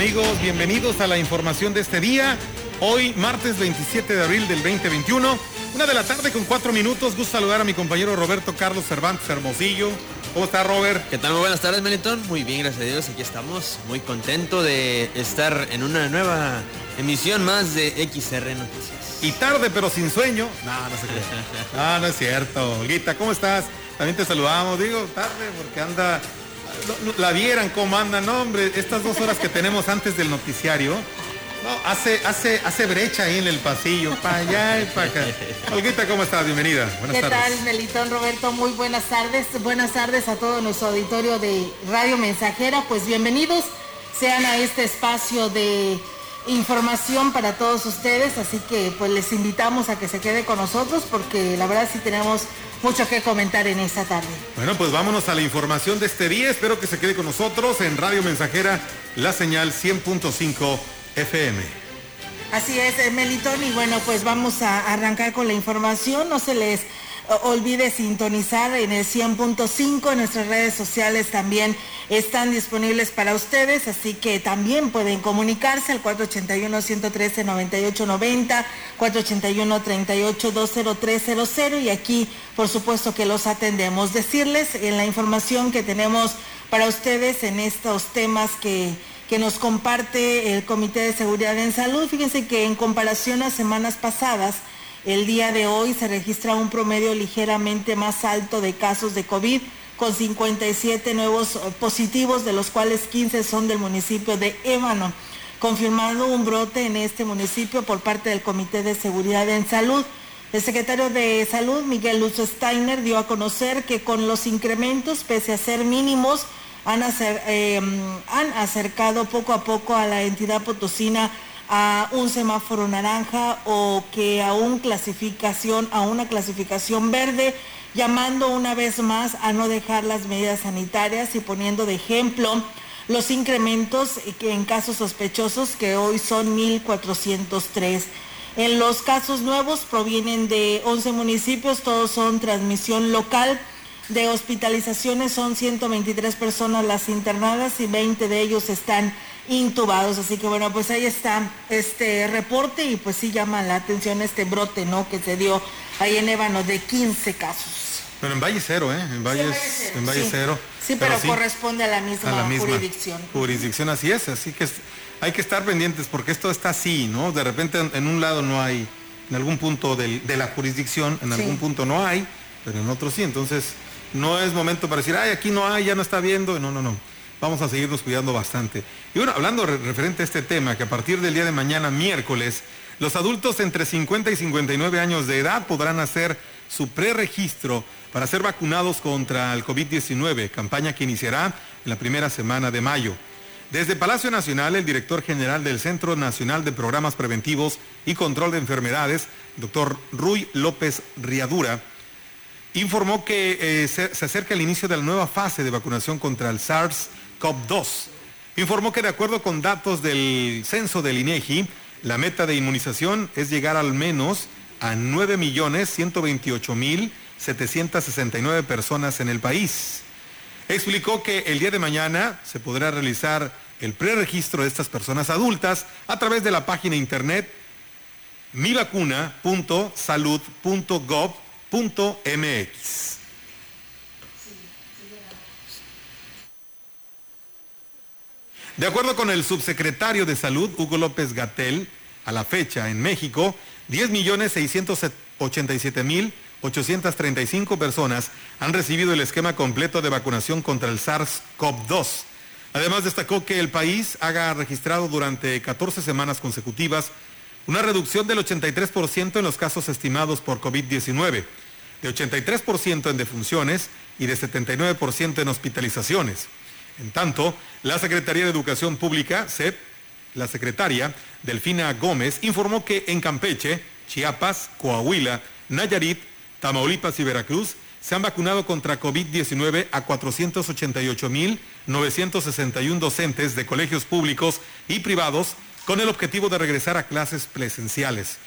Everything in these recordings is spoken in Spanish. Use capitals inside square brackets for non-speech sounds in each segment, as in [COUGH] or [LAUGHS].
amigos? Bienvenidos a la información de este día. Hoy, martes 27 de abril del 2021, una de la tarde con cuatro minutos. Gusto saludar a mi compañero Roberto Carlos Cervantes Hermosillo. ¿Cómo está, Robert? ¿Qué tal? Muy buenas tardes, Melitón. Muy bien, gracias a Dios. Aquí estamos. Muy contento de estar en una nueva emisión más de XR Noticias. Y tarde, pero sin sueño. No, no se cree. [LAUGHS] No, no es cierto. Olguita, ¿cómo estás? También te saludamos. Digo, tarde porque anda la vieran cómo anda, no hombre, estas dos horas que tenemos antes del noticiario, no, hace, hace, hace brecha ahí en el pasillo, para allá y para acá. Olguita, ¿cómo estás? Bienvenida. Buenas ¿Qué tal, Melitón Roberto? Muy buenas tardes. Buenas tardes a todo nuestro auditorio de Radio Mensajera. Pues bienvenidos sean a este espacio de información para todos ustedes, así que pues les invitamos a que se quede con nosotros porque la verdad sí tenemos mucho que comentar en esta tarde. Bueno, pues vámonos a la información de este día. Espero que se quede con nosotros en Radio Mensajera, la señal 100.5 FM. Así es, eh, Melitón, y bueno, pues vamos a arrancar con la información. No se les olvide sintonizar en el 100.5. En nuestras redes sociales también están disponibles para ustedes, así que también pueden comunicarse al 481-113-9890, 481-38-20300 y aquí por supuesto que los atendemos. Decirles en la información que tenemos para ustedes en estos temas que que nos comparte el Comité de Seguridad en Salud. Fíjense que en comparación a semanas pasadas, el día de hoy se registra un promedio ligeramente más alto de casos de COVID, con 57 nuevos positivos, de los cuales 15 son del municipio de Ébano, confirmando un brote en este municipio por parte del Comité de Seguridad en Salud. El secretario de Salud, Miguel Luz Steiner, dio a conocer que con los incrementos, pese a ser mínimos, han, eh, han acercado poco a poco a la entidad potosina a un semáforo naranja o que a, clasificación, a una clasificación verde, llamando una vez más a no dejar las medidas sanitarias y poniendo de ejemplo los incrementos en casos sospechosos que hoy son 1.403. En los casos nuevos provienen de 11 municipios, todos son transmisión local. De hospitalizaciones son 123 personas las internadas y 20 de ellos están intubados. Así que bueno, pues ahí está este reporte y pues sí llama la atención este brote, ¿no? Que se dio ahí en Ébano de 15 casos. Pero en Valle Cero, ¿eh? En Valle, en Valle Cero. Sí, pero, corresponde a la misma, jurisdicción. Jurisdicción, así es. Así que hay que estar pendientes porque esto está así, ¿no? De repente en, un lado no hay, en algún punto de la jurisdicción, en algún punto no hay, pero en otro sí. Entonces no es momento para decir, ay, aquí no hay, ya no está viendo. No, no, no vamos a seguirnos cuidando bastante. Y bueno, hablando referente a este tema, que a partir del día de mañana, miércoles, los adultos entre 50 y 59 años de edad podrán hacer su preregistro para ser vacunados contra el COVID-19, campaña que iniciará en la primera semana de mayo. Desde Palacio Nacional, el director general del Centro Nacional de Programas Preventivos y Control de Enfermedades, doctor Ruy López Riadura, informó que eh, se, se, acerca el inicio de la nueva fase de vacunación contra el SARS COP2. Informó que de acuerdo con datos del censo del INEGI, la meta de inmunización es llegar al menos a 9.128.769 personas en el país. Explicó que el día de mañana se podrá realizar el preregistro de estas personas adultas a través de la página internet mivacuna.salud.gov.mx. De acuerdo con el subsecretario de Salud, Hugo López Gatel, a la fecha en México, 10.687.835 personas han recibido el esquema completo de vacunación contra el SARS-CoV-2. Además, destacó que el país haga registrado durante 14 semanas consecutivas una reducción del 83% en los casos estimados por COVID-19, de 83% en defunciones y de 79% en hospitalizaciones. En tanto, la Secretaría de Educación Pública, CEP, la secretaria Delfina Gómez, informó que en Campeche, Chiapas, Coahuila, Nayarit, Tamaulipas y Veracruz se han vacunado contra COVID-19 a 488.961 docentes de colegios públicos y privados con el objetivo de regresar a clases presenciales.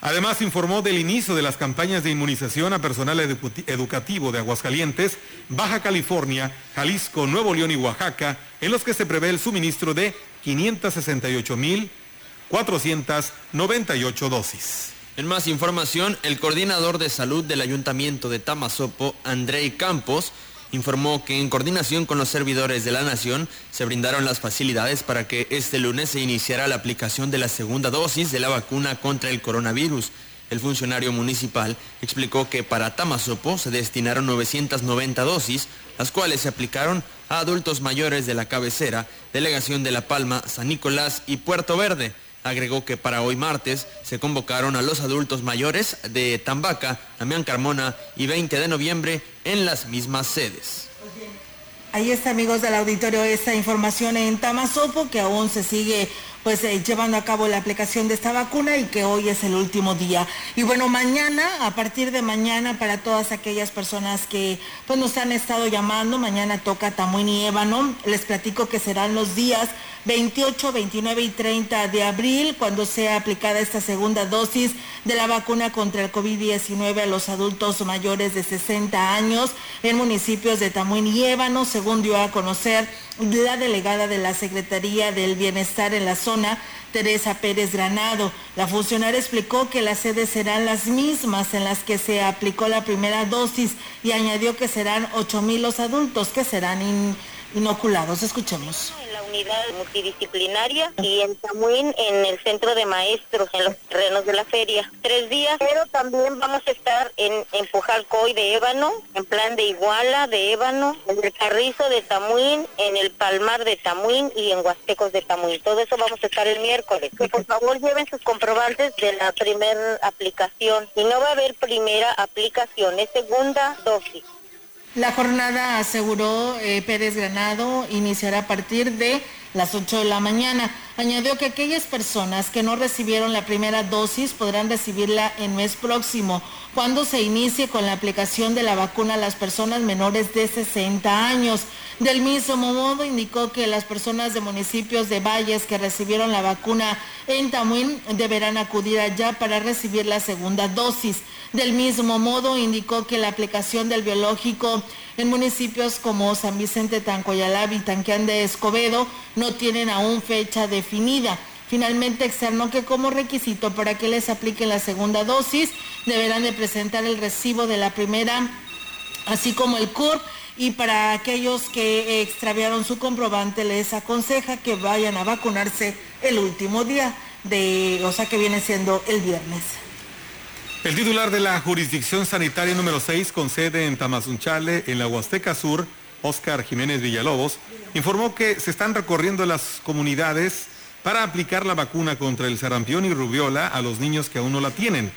Además, informó del inicio de las campañas de inmunización a personal educativo de Aguascalientes, Baja California, Jalisco, Nuevo León y Oaxaca, en los que se prevé el suministro de 568.498 dosis. En más información, el coordinador de salud del Ayuntamiento de Tamazopo, Andrei Campos, informó que en coordinación con los servidores de la Nación se brindaron las facilidades para que este lunes se iniciara la aplicación de la segunda dosis de la vacuna contra el coronavirus. El funcionario municipal explicó que para Tamazopo se destinaron 990 dosis, las cuales se aplicaron a adultos mayores de la cabecera, Delegación de La Palma, San Nicolás y Puerto Verde. Agregó que para hoy martes se convocaron a los adultos mayores de Tambaca, Damián Carmona y 20 de noviembre en las mismas sedes. Ahí está, amigos del auditorio, esta información en Tamazopo, que aún se sigue pues eh, llevando a cabo la aplicación de esta vacuna y que hoy es el último día. Y bueno, mañana, a partir de mañana, para todas aquellas personas que pues nos han estado llamando, mañana toca Tamuín y Ébano, les platico que serán los días 28, 29 y 30 de abril, cuando sea aplicada esta segunda dosis de la vacuna contra el COVID-19 a los adultos mayores de 60 años en municipios de Tamuín y Ébano, según dio a conocer la delegada de la Secretaría del Bienestar en la zona, Teresa Pérez Granado. La funcionaria explicó que las sedes serán las mismas en las que se aplicó la primera dosis y añadió que serán 8 mil los adultos que serán inoculados. Escuchemos unidad multidisciplinaria y en Tamuín en el centro de maestros, en los terrenos de la feria. Tres días, pero también vamos a estar en, en Pujalcoy de Ébano, en plan de Iguala de Ébano, en el Carrizo de Tamuín, en el Palmar de Tamuín y en Huastecos de Tamuín. Todo eso vamos a estar el miércoles. Por favor lleven sus comprobantes de la primera aplicación. Y no va a haber primera aplicación, es segunda dosis. La jornada, aseguró eh, Pérez Granado, iniciará a partir de las 8 de la mañana. Añadió que aquellas personas que no recibieron la primera dosis podrán recibirla en mes próximo, cuando se inicie con la aplicación de la vacuna a las personas menores de 60 años. Del mismo modo, indicó que las personas de municipios de valles que recibieron la vacuna en Tamuín deberán acudir allá para recibir la segunda dosis. Del mismo modo, indicó que la aplicación del biológico en municipios como San Vicente, Tancoyalab y Tanqueán de Escobedo no tienen aún fecha definida. Finalmente externó que como requisito para que les apliquen la segunda dosis deberán de presentar el recibo de la primera, así como el CUR y para aquellos que extraviaron su comprobante les aconseja que vayan a vacunarse el último día de, o sea que viene siendo el viernes. El titular de la jurisdicción sanitaria número 6 con sede en Tamazunchale, en la Huasteca Sur, Óscar Jiménez Villalobos, informó que se están recorriendo las comunidades para aplicar la vacuna contra el sarampión y rubiola a los niños que aún no la tienen.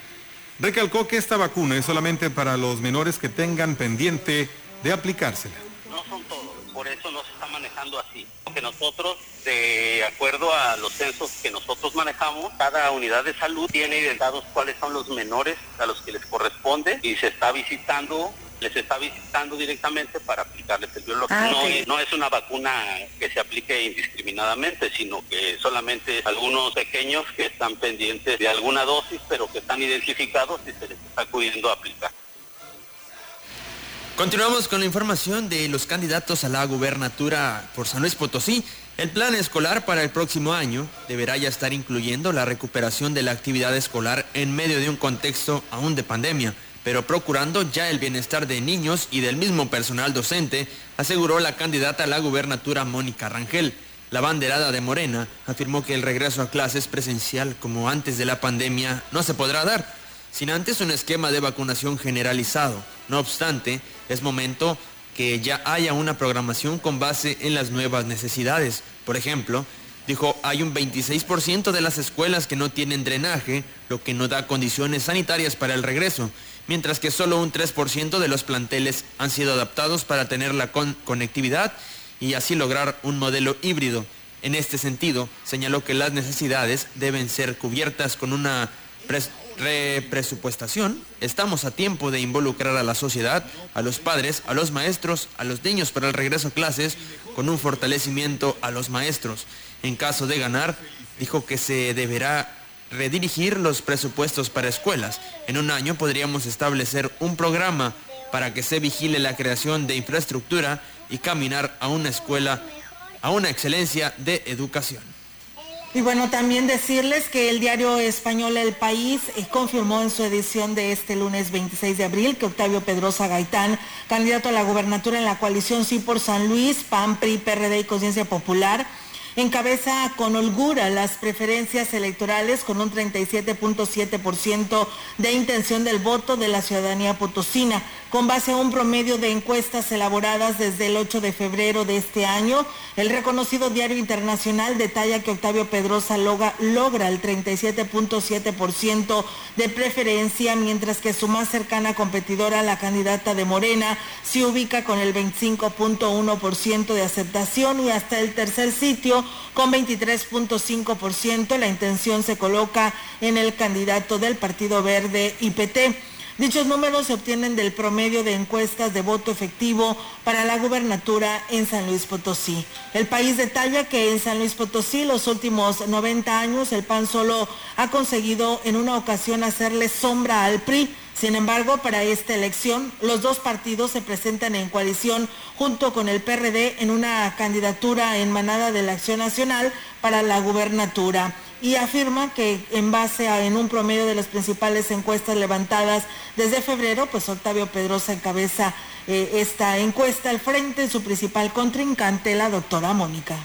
Recalcó que esta vacuna es solamente para los menores que tengan pendiente de aplicársela. No son todos, por eso no se está manejando así. Que nosotros de acuerdo a los censos que nosotros manejamos, cada unidad de salud tiene identificados cuáles son los menores a los que les corresponde y se está visitando les está visitando directamente para aplicarles el biológico. Ah, no, es una vacuna que se aplique indiscriminadamente, sino que solamente algunos pequeños que están pendientes de alguna dosis, pero que están identificados y se les está acudiendo a aplicar. Continuamos con la información de los candidatos a la gubernatura por San Luis Potosí. El plan escolar para el próximo año deberá ya estar incluyendo la recuperación de la actividad escolar en medio de un contexto aún de pandemia, pero procurando ya el bienestar de niños y del mismo personal docente, aseguró la candidata a la gubernatura Mónica Rangel. La banderada de Morena afirmó que el regreso a clases presencial como antes de la pandemia no se podrá dar, sin antes un esquema de vacunación generalizado. No obstante, es momento que ya haya una programación con base en las nuevas necesidades. Por ejemplo, dijo, hay un 26% de las escuelas que no tienen drenaje, lo que no da condiciones sanitarias para el regreso, mientras que solo un 3% de los planteles han sido adaptados para tener la conectividad y así lograr un modelo híbrido. En este sentido, señaló que las necesidades deben ser cubiertas con una represupuestación, estamos a tiempo de involucrar a la sociedad, a los padres, a los maestros, a los niños para el regreso a clases, con un fortalecimiento a los maestros. En caso de ganar, dijo que se deberá redirigir los presupuestos para escuelas. En un año podríamos establecer un programa para que se vigile la creación de infraestructura y caminar a una escuela, a una excelencia de educación. Y bueno, también decirles que el diario español El País eh, confirmó en su edición de este lunes 26 de abril que Octavio Pedrosa Gaitán, candidato a la gubernatura en la coalición Sí por San Luis, PAN, PRI, PRD y Conciencia Popular, encabeza con holgura las preferencias electorales con un 37.7% de intención del voto de la ciudadanía potosina, con base a un promedio de encuestas elaboradas desde el 8 de febrero de este año. El reconocido diario internacional detalla que Octavio Pedrosa logra, logra el 37.7% de preferencia, mientras que su más cercana competidora, la candidata de Morena, se ubica con el 25.1% de aceptación y hasta el tercer sitio con 23.5%. La intención se coloca en el candidato del Partido Verde IPT. Dichos números se obtienen del promedio de encuestas de voto efectivo para la gubernatura en San Luis Potosí. El país detalla que en San Luis Potosí los últimos 90 años el PAN solo ha conseguido en una ocasión hacerle sombra al PRI sin embargo, para esta elección, los dos partidos se presentan en coalición junto con el PRD en una candidatura en manada de la Acción Nacional para la gubernatura y afirma que en base a en un promedio de las principales encuestas levantadas desde febrero, pues Octavio Pedrosa encabeza eh, esta encuesta al frente de su principal contrincante, la doctora Mónica.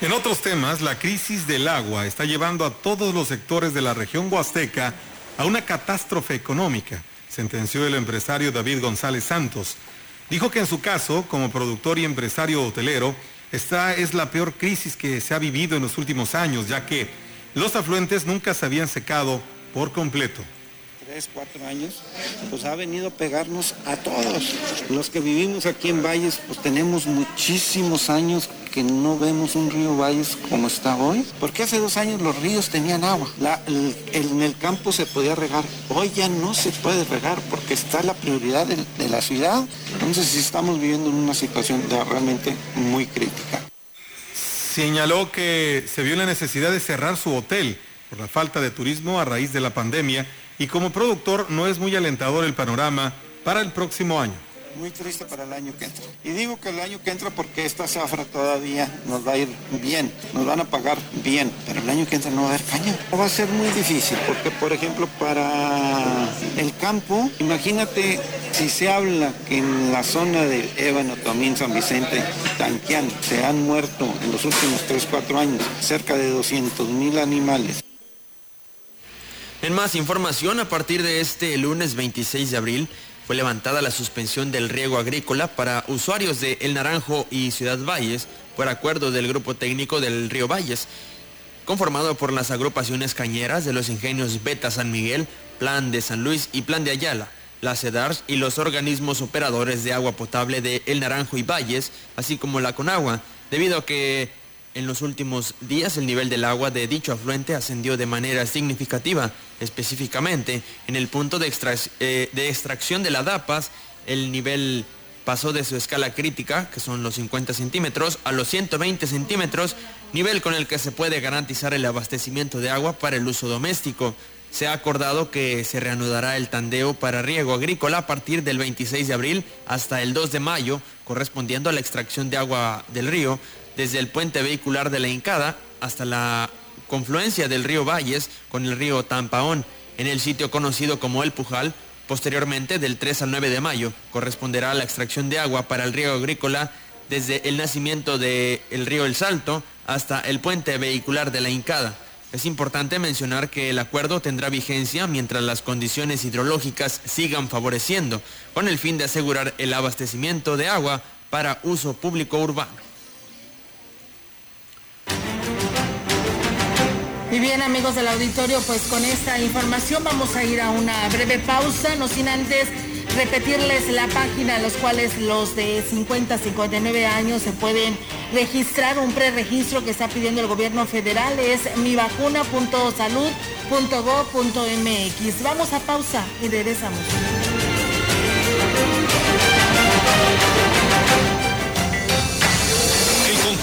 En otros temas, la crisis del agua está llevando a todos los sectores de la región huasteca a una catástrofe económica, sentenció el empresario David González Santos. Dijo que en su caso, como productor y empresario hotelero, esta es la peor crisis que se ha vivido en los últimos años, ya que los afluentes nunca se habían secado por completo tres, cuatro años, pues ha venido a pegarnos a todos. Los que vivimos aquí en Valles, pues tenemos muchísimos años que no vemos un río Valles como está hoy, porque hace dos años los ríos tenían agua, en el campo se podía regar, hoy ya no se puede regar porque está la prioridad de, la ciudad, entonces sí estamos viviendo en una situación realmente muy crítica. Señaló que se vio la necesidad de cerrar su hotel por la falta de turismo a raíz de la pandemia y como productor no es muy alentador el panorama para el próximo año. Muy triste para el año que entra. Y digo que el año que entra porque esta zafra todavía nos va a ir bien, nos van a pagar bien, pero el año que entra no va a haber caña. Va a ser muy difícil porque, por ejemplo, para el campo, imagínate si se habla que en la zona de Ébano, Tomín, San Vicente, Tanquián, se han muerto en los últimos 3, 4 años cerca de 200 mil animales. En más información, a partir de este lunes 26 de abril, fue levantada la suspensión del riego agrícola para usuarios de El Naranjo y Ciudad Valles por acuerdo del Grupo Técnico del Río Valles, conformado por las agrupaciones cañeras de los ingenios Beta San Miguel, Plan de San Luis y Plan de Ayala, la CEDARS y los organismos operadores de agua potable de El Naranjo y Valles, así como la Conagua, debido a que en los últimos días el nivel del agua de dicho afluente ascendió de manera significativa, específicamente en el punto de, eh, de extracción de la DAPAS, el nivel pasó de su escala crítica, que son los 50 centímetros, a los 120 centímetros, nivel con el que se puede garantizar el abastecimiento de agua para el uso doméstico. Se ha acordado que se reanudará el tandeo para riego agrícola a partir del 26 de abril hasta el 2 de mayo, correspondiendo a la extracción de agua del río, desde el puente vehicular de la Incada hasta la confluencia del río Valles con el río Tampaón en el sitio conocido como El Pujal. Posteriormente, del 3 al 9 de mayo, corresponderá a la extracción de agua para el río agrícola desde el nacimiento del río El Salto hasta el puente vehicular de la Incada. Es importante mencionar que el acuerdo tendrá vigencia mientras las condiciones hidrológicas sigan favoreciendo, con el fin de asegurar el abastecimiento de agua para uso público urbano. Y bien amigos del auditorio, pues con esta información vamos a ir a una breve pausa, no sin antes repetirles la página a los cuales los de 50 a 59 años se pueden registrar, un preregistro que está pidiendo el gobierno federal es mivacuna.salud.go.mx. Vamos a pausa y regresamos.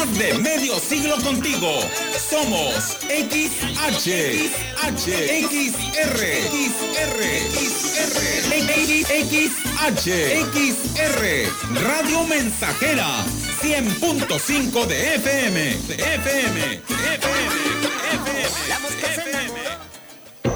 Más de medio siglo contigo. Somos XH, XH, XR, XR, XR, XH, XR, Radio Mensajera, 100.5 de FM, de FM, de FM, de FM.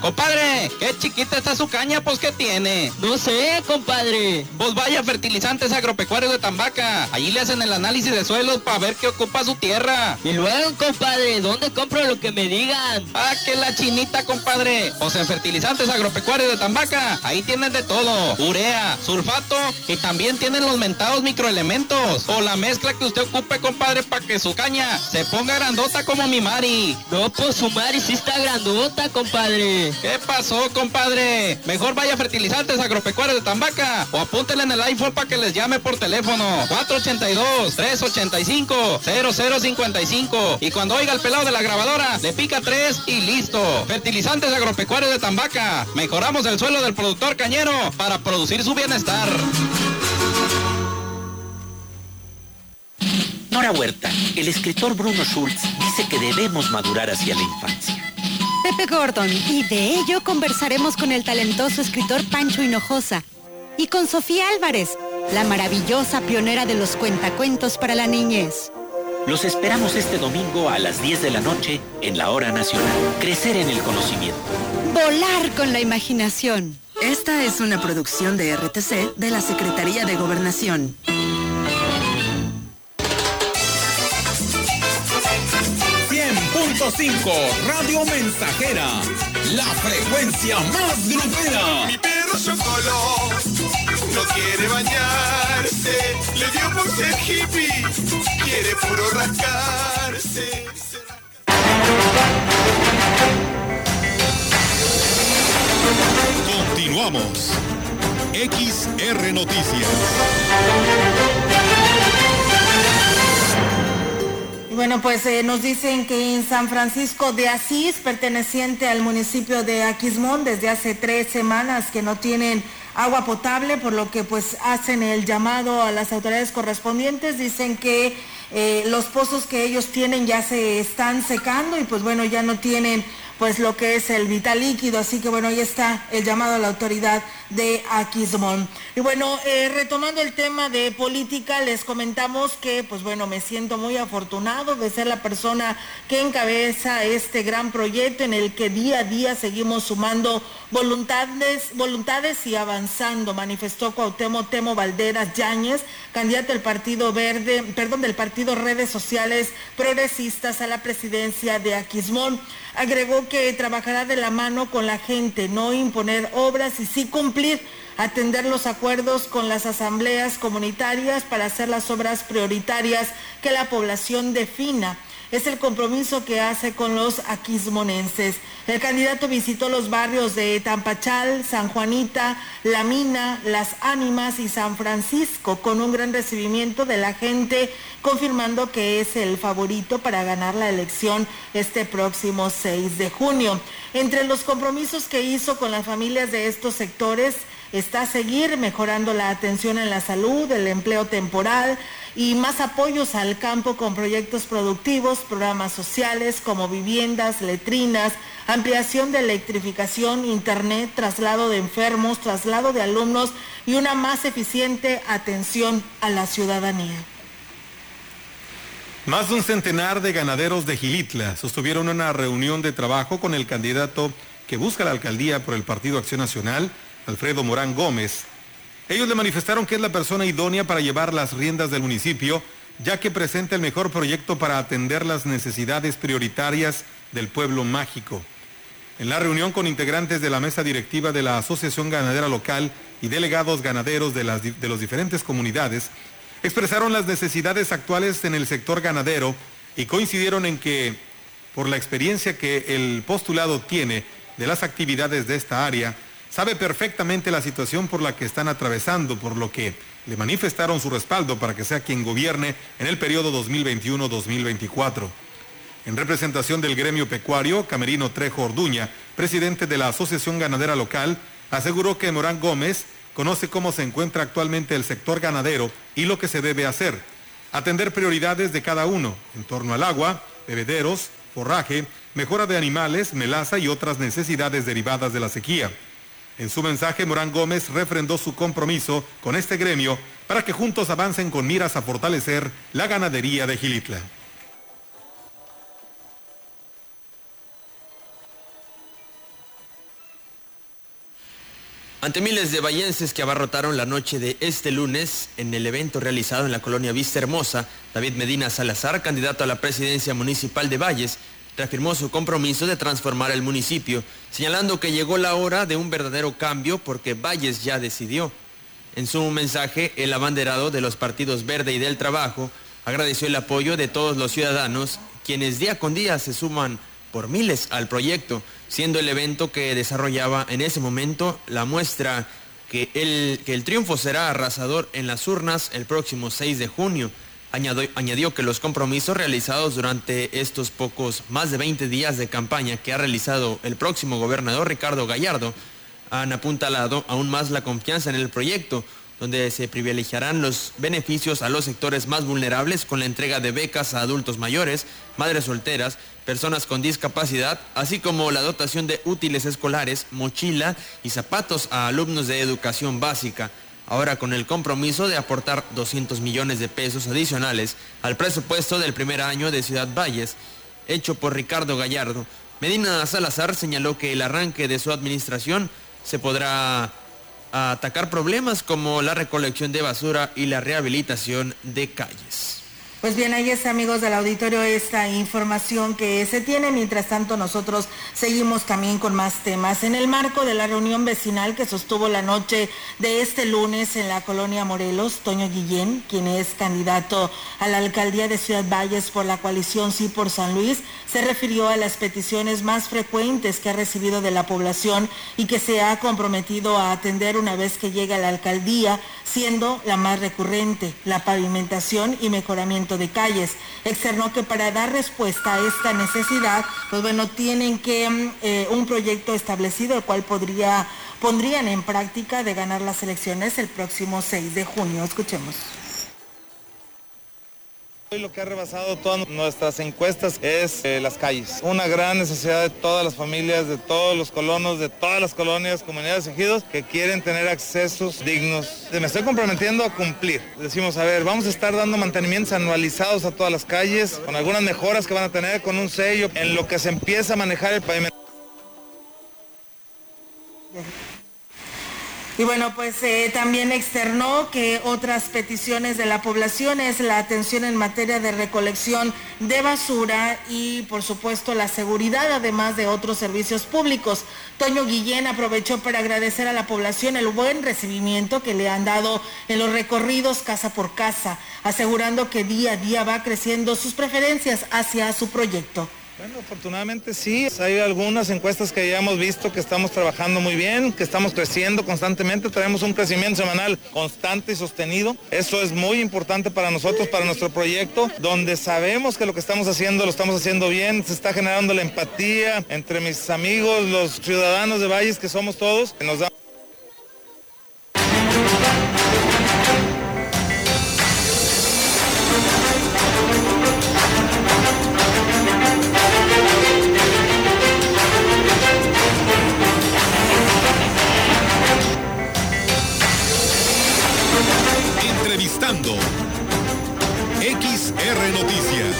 Compadre, qué chiquita está su caña, pues ¿qué tiene? No sé, compadre. Pues vaya fertilizantes agropecuarios de Tambaca. Allí le hacen el análisis de suelos para ver qué ocupa su tierra. Y luego, compadre, ¿dónde compro lo que me digan? Ah, que la chinita, compadre. Pues en fertilizantes agropecuarios de Tambaca, ahí tienen de todo. Urea, sulfato y también tienen los mentados microelementos. O la mezcla que usted ocupe, compadre, para que su caña se ponga grandota como mi Mari. No, pues su Mari sí está grandota, compadre. ¿Qué pasó, compadre? Mejor vaya a fertilizantes agropecuarios de Tambaca o apúntenle en el iPhone para que les llame por teléfono. 482-385-0055. Y cuando oiga el pelado de la grabadora, le pica 3 y listo. Fertilizantes agropecuarios de Tambaca. Mejoramos el suelo del productor cañero para producir su bienestar. Nora Huerta, el escritor Bruno Schultz dice que debemos madurar hacia la infancia. Pepe Gordon, y de ello conversaremos con el talentoso escritor Pancho Hinojosa y con Sofía Álvarez, la maravillosa pionera de los cuentacuentos para la niñez. Los esperamos este domingo a las 10 de la noche en la Hora Nacional. Crecer en el conocimiento. Volar con la imaginación. Esta es una producción de RTC de la Secretaría de Gobernación. .5 Radio Mensajera, la frecuencia más grupera. Mi perro Chocolo no quiere bañarse, le dio por ser hippie, quiere puro rascarse. Continuamos. XR Noticias. Bueno, pues eh, nos dicen que en San Francisco de Asís, perteneciente al municipio de Aquismón, desde hace tres semanas que no tienen agua potable, por lo que pues hacen el llamado a las autoridades correspondientes. Dicen que eh, los pozos que ellos tienen ya se están secando y pues bueno, ya no tienen pues lo que es el vital líquido, así que bueno, ahí está el llamado a la autoridad de Aquismón. Y bueno, eh, retomando el tema de política, les comentamos que pues bueno, me siento muy afortunado de ser la persona que encabeza este gran proyecto en el que día a día seguimos sumando voluntades, voluntades y avanzando, manifestó Cuauhtémoc Temo Valderas Yáñez, candidato del Partido Verde, perdón, del Partido Redes Sociales Progresistas a la presidencia de Aquismón. Agregó que trabajará de la mano con la gente, no imponer obras y sí cumplir, atender los acuerdos con las asambleas comunitarias para hacer las obras prioritarias que la población defina. Es el compromiso que hace con los aquismonenses. El candidato visitó los barrios de Tampachal, San Juanita, La Mina, Las Ánimas y San Francisco con un gran recibimiento de la gente, confirmando que es el favorito para ganar la elección este próximo 6 de junio. Entre los compromisos que hizo con las familias de estos sectores, está seguir mejorando la atención en la salud, el empleo temporal y más apoyos al campo con proyectos productivos, programas sociales como viviendas, letrinas, ampliación de electrificación, internet, traslado de enfermos, traslado de alumnos y una más eficiente atención a la ciudadanía. Más de un centenar de ganaderos de Gilitla sostuvieron una reunión de trabajo con el candidato que busca la alcaldía por el Partido Acción Nacional, Alfredo Morán Gómez. Ellos le manifestaron que es la persona idónea para llevar las riendas del municipio, ya que presenta el mejor proyecto para atender las necesidades prioritarias del pueblo mágico. En la reunión con integrantes de la mesa directiva de la Asociación Ganadera Local y delegados ganaderos de las de las diferentes comunidades, expresaron las necesidades actuales en el sector ganadero y coincidieron en que, por la experiencia que el postulado tiene de las actividades de esta área, sabe perfectamente la situación por la que están atravesando, por lo que le manifestaron su respaldo para que sea quien gobierne en el periodo 2021-2024. En representación del gremio pecuario, Camerino Trejo Orduña, presidente de la Asociación Ganadera Local, aseguró que Morán Gómez conoce cómo se encuentra actualmente el sector ganadero y lo que se debe hacer. Atender prioridades de cada uno en torno al agua, bebederos, forraje, mejora de animales, melaza y otras necesidades derivadas de la sequía. En su mensaje, Morán Gómez refrendó su compromiso con este gremio para que juntos avancen con miras a fortalecer la ganadería de Gilitla. Ante miles de vallenses que abarrotaron la noche de este lunes en el evento realizado en la colonia Vista Hermosa, David Medina Salazar, candidato a la presidencia municipal de Valles, reafirmó su compromiso de transformar el municipio, señalando que llegó la hora de un verdadero cambio porque Valles ya decidió. En su mensaje, el abanderado de los partidos Verde y del Trabajo agradeció el apoyo de todos los ciudadanos, quienes día con día se suman por miles al proyecto siendo el evento que desarrollaba en ese momento la muestra que el, que el triunfo será arrasador en las urnas el próximo 6 de junio. Añadió, que los compromisos realizados durante estos pocos más de 20 días de campaña que ha realizado el próximo gobernador Ricardo Gallardo han apuntalado aún más la confianza en el proyecto, donde se privilegiarán los beneficios a los sectores más vulnerables con la entrega de becas a adultos mayores, madres solteras, personas con discapacidad, así como la dotación de útiles escolares, mochila y zapatos a alumnos de educación básica. Ahora con el compromiso de aportar 200 millones de pesos adicionales al presupuesto del primer año de Ciudad Valles, hecho por Ricardo Gallardo. Medina Salazar señaló que el arranque de su administración se podrá atacar problemas como la recolección de basura y la rehabilitación de calles. Pues bien, ahí está, amigos del auditorio, esta información que se tiene. Mientras tanto, nosotros seguimos también con más temas. En el marco de la reunión vecinal que sostuvo la noche de este lunes en la colonia Morelos, Toño Guillén, quien es candidato a la alcaldía de Ciudad Valles por la coalición Sí por San Luis, se refirió a las peticiones más frecuentes que ha recibido de la población y que se ha comprometido a atender una vez que llegue a la alcaldía, siendo la más recurrente, la pavimentación y mejoramiento de calles. Externó que para dar respuesta a esta necesidad, pues bueno, tienen que mm, eh, un proyecto establecido, el cual podría, pondrían en práctica de ganar las elecciones el próximo 6 de junio. Escuchemos. Hoy lo que ha rebasado todas nuestras encuestas es eh, las calles. Una gran necesidad de todas las familias, de todos los colonos, de todas las colonias, comunidades ejidos que quieren tener accesos dignos. Me estoy comprometiendo a cumplir. Decimos, a ver, vamos a estar dando mantenimientos anualizados a todas las calles, con algunas mejoras que van a tener, con un sello, en lo que se empieza a manejar el pavimento. Y bueno, pues eh, también externó que otras peticiones de la población es la atención en materia de recolección de basura y por supuesto la seguridad, además de otros servicios públicos. Toño Guillén aprovechó para agradecer a la población el buen recibimiento que le han dado en los recorridos casa por casa, asegurando que día a día va creciendo sus preferencias hacia su proyecto. Bueno, afortunadamente sí. Hay algunas encuestas que ya hemos visto que estamos trabajando muy bien, que estamos creciendo constantemente. Tenemos un crecimiento semanal constante y sostenido. Eso es muy importante para nosotros, para nuestro proyecto, donde sabemos que lo que estamos haciendo lo estamos haciendo bien. Se está generando la empatía entre mis amigos, los ciudadanos de Valles, que somos todos. Nos da XR Noticias.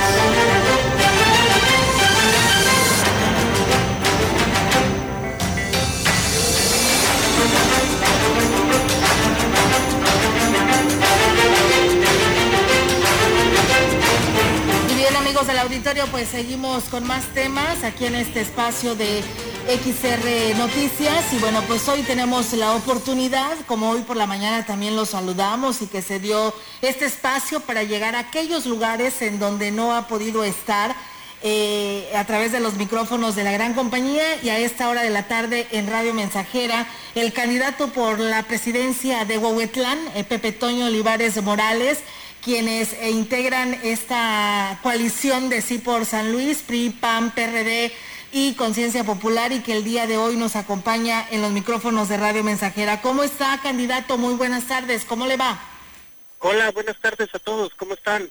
Y bien amigos del auditorio, pues seguimos con más temas aquí en este espacio de XR Noticias. Y bueno, pues hoy tenemos la oportunidad, como hoy por la mañana también los saludamos y que se dio este espacio para llegar a aquellos lugares en donde no ha podido estar eh, a través de los micrófonos de la gran compañía. Y a esta hora de la tarde en Radio Mensajera, el candidato por la presidencia de Huehuetlán, eh, Pepe Toño Olivares Morales, quienes eh, integran esta coalición de Sí por San Luis, PRI, PAN, PRD y Conciencia Popular y que el día de hoy nos acompaña en los micrófonos de Radio Mensajera. ¿Cómo está, candidato? Muy buenas tardes. ¿Cómo le va? Hola, buenas tardes a todos. ¿Cómo están?